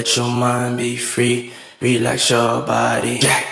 Let your mind be free, relax your body. Yeah.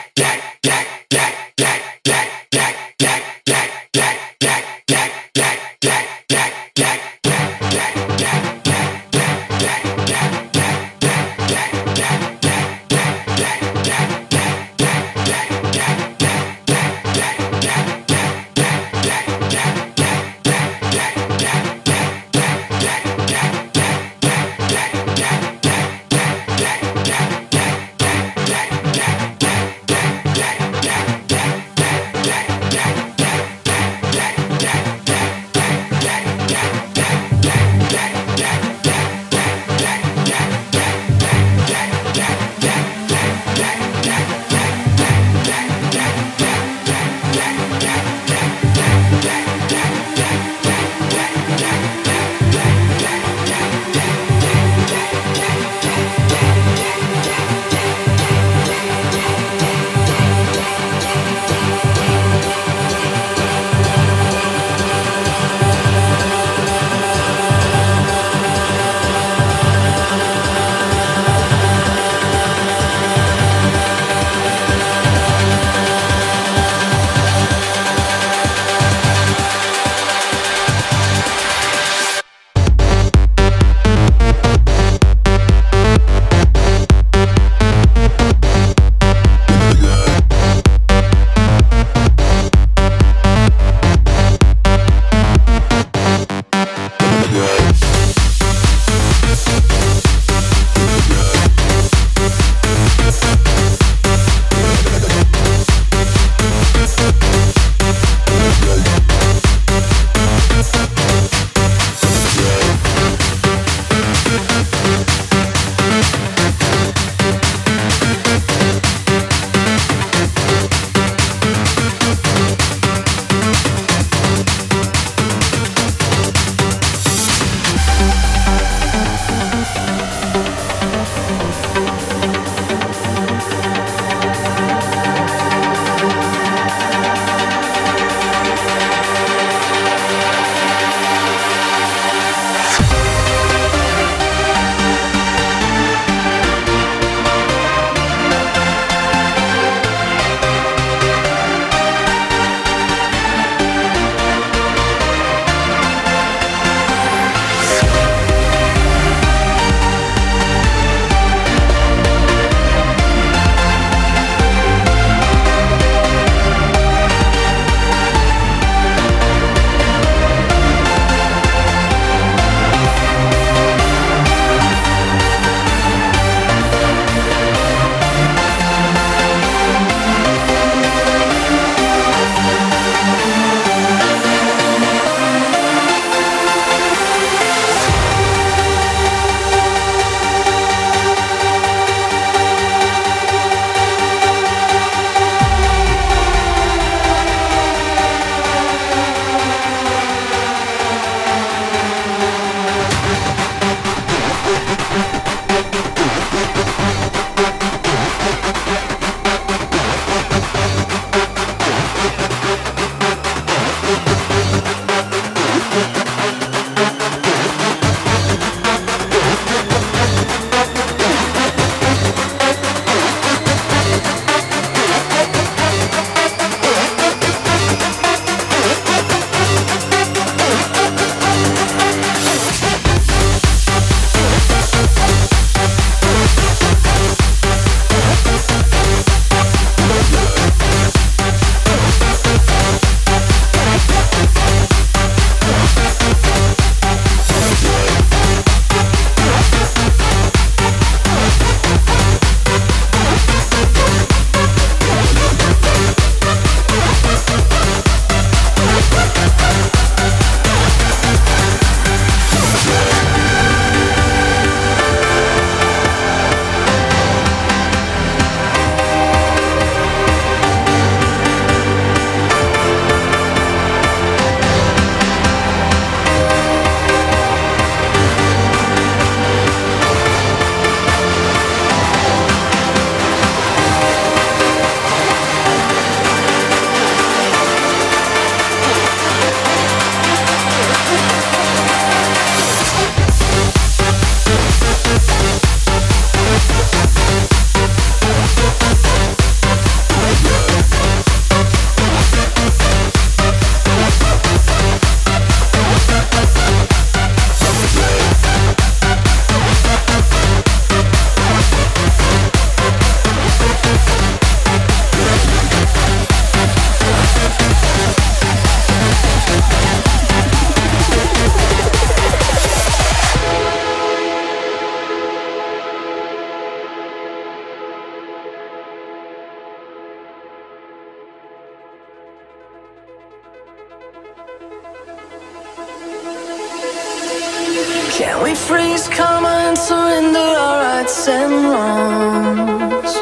Can we freeze, come and surrender our rights and wrongs?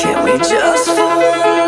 Can we just for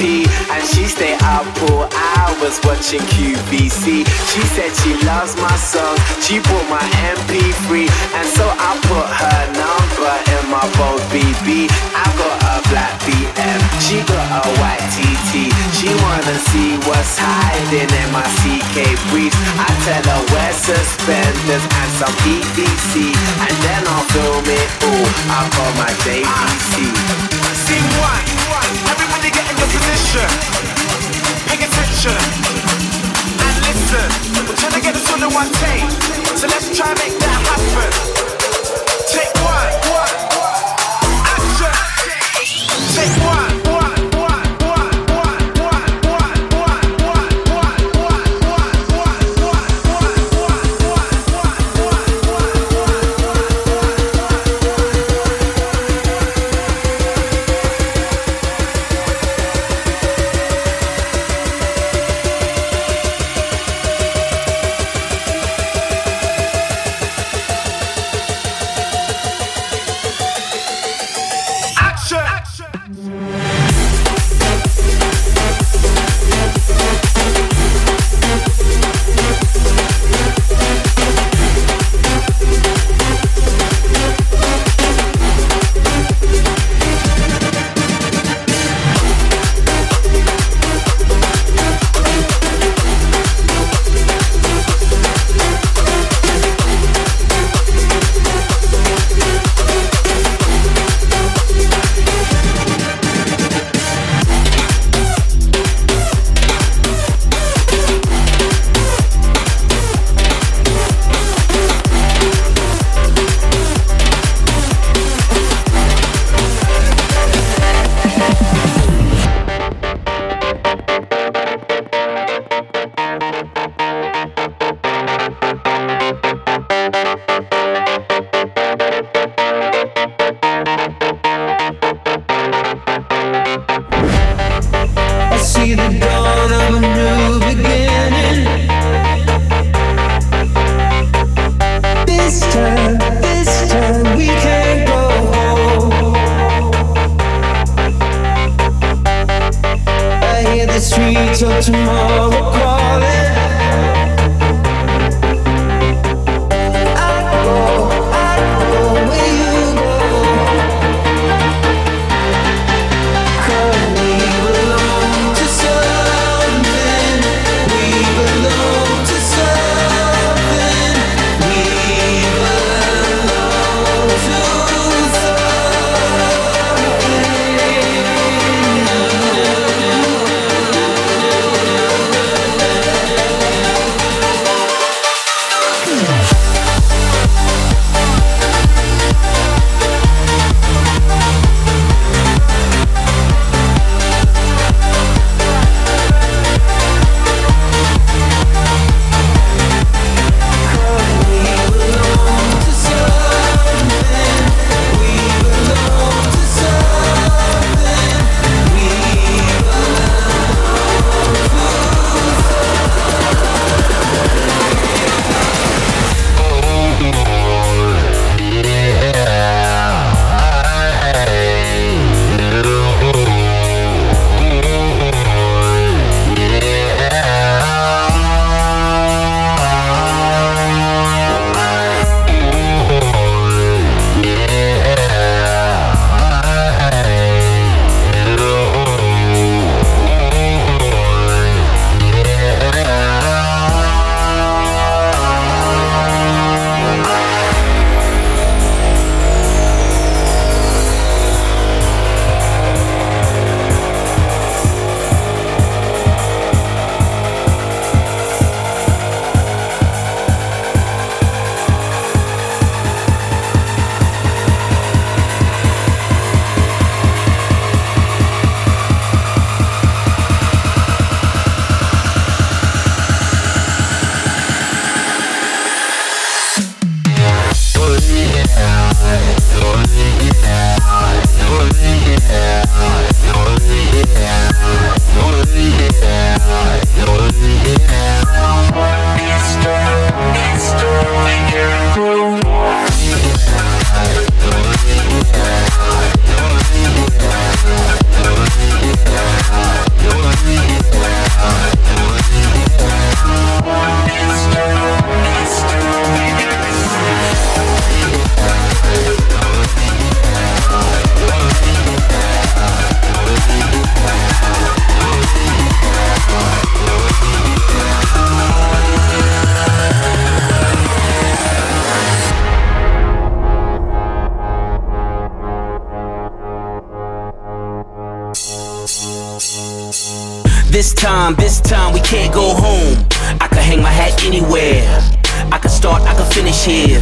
and she stay up for hours watching QVC. She said she loves my songs, she bought my MP3, and so I put her number in my phone BB. I got a black BM, she got a white TT. She wanna see what's hiding in my CK briefs. I tell her wear suspenders and some PVC, and then I'll film it all. I got my JVC. Sing one. Pay attention and listen. We're trying to get one take, so let's try and make that happen. Tomorrow. more This this time we can't go home. I can hang my hat anywhere. I can start, I can finish here.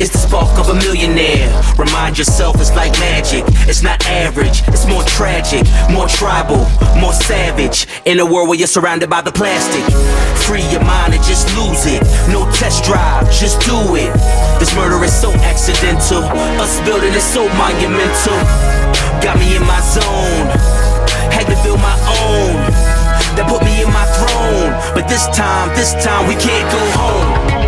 It's the spark of a millionaire. Remind yourself it's like magic. It's not average, it's more tragic, more tribal, more savage. In a world where you're surrounded by the plastic. Free your mind and just lose it. No test drive, just do it. This murder is so accidental. Us building is so monumental. Got me in my zone. Had to build my own in my throne. But this time, this time we can't go home.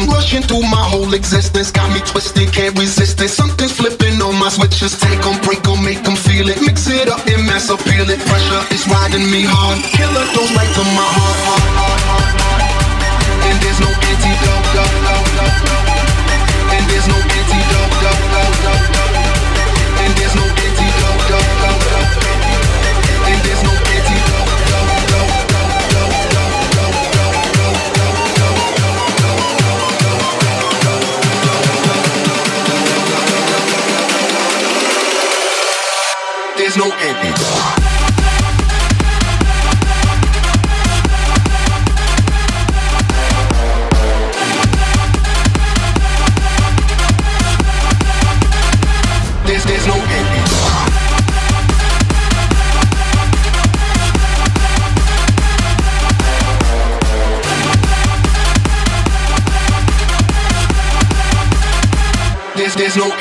I'm rushing through my whole existence. Got me twisted, can't resist it. Something's flipping on my switches. Take them, break them, make them feel it. Mix it up and mess up, feel it. Pressure is riding me hard. Killer goes right to my heart. heart, heart, heart, heart. And there's no antidote. And there's no antidote. there's no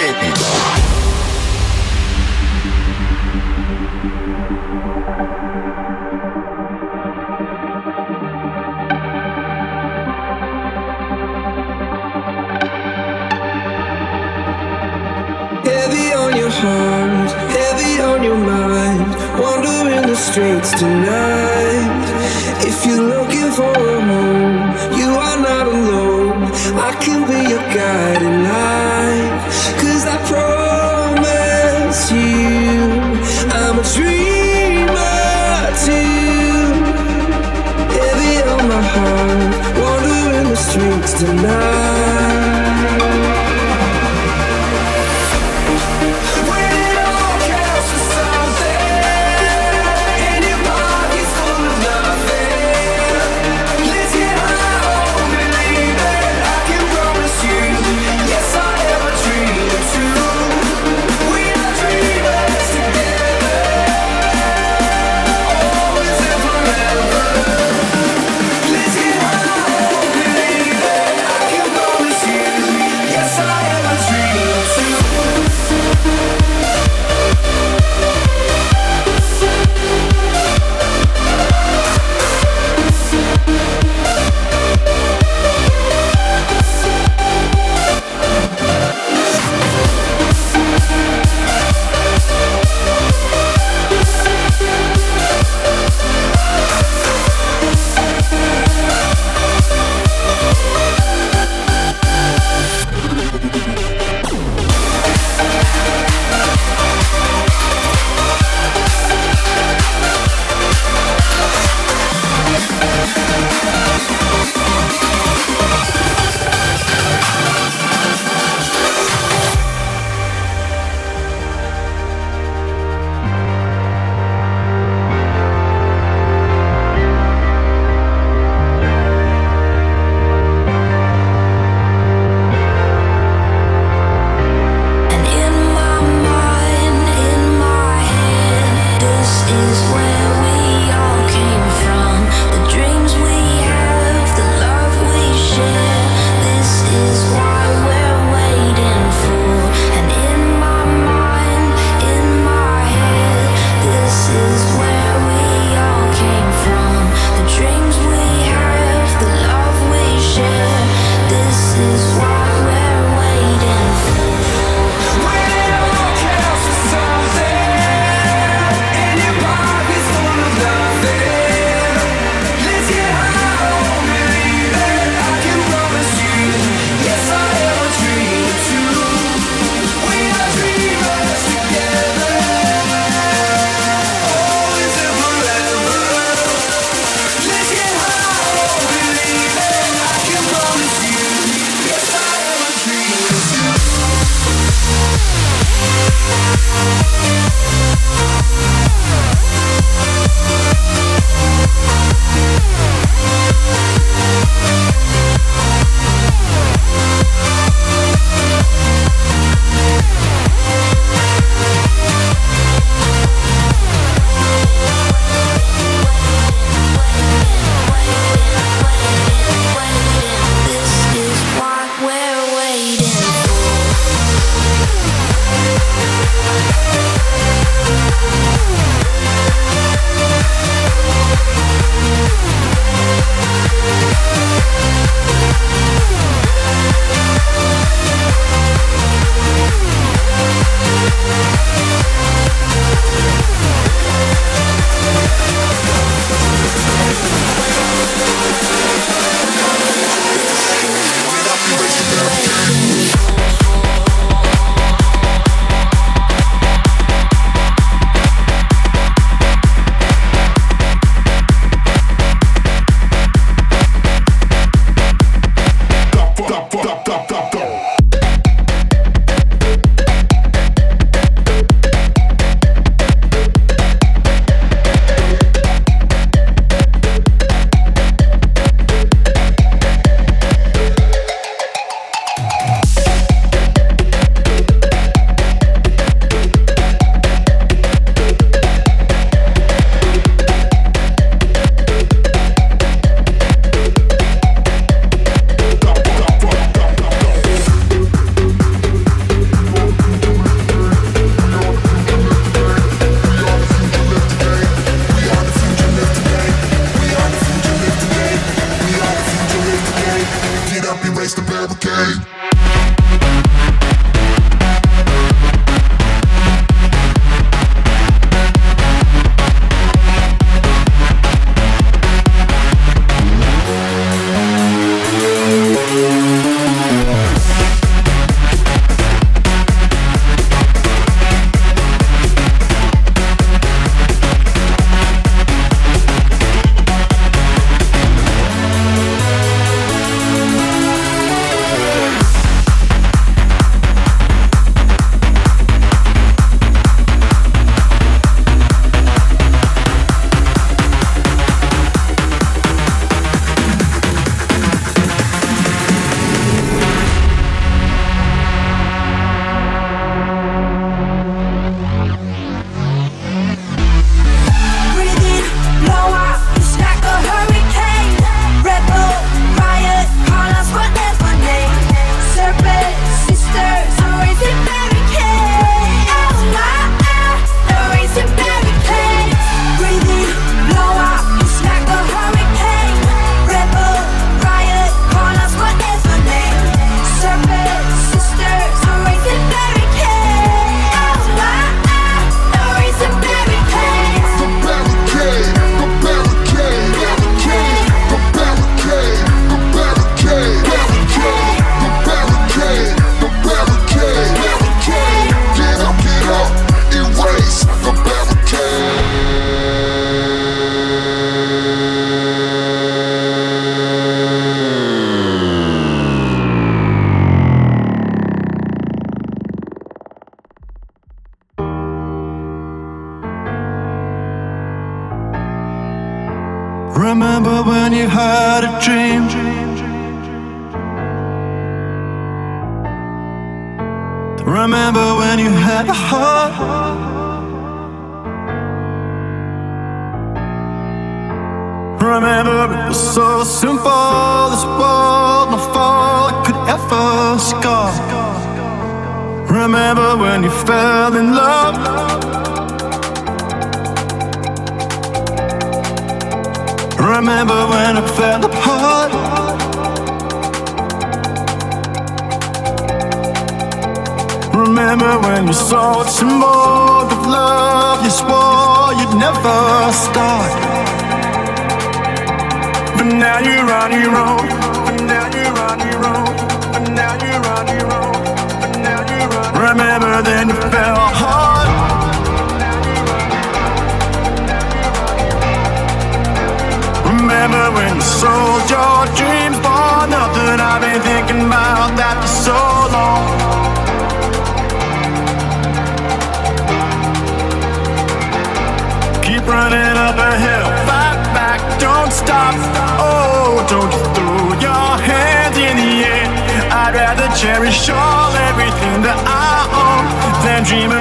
cherish all everything that I own. Than dream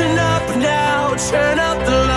listen up now, turn up the.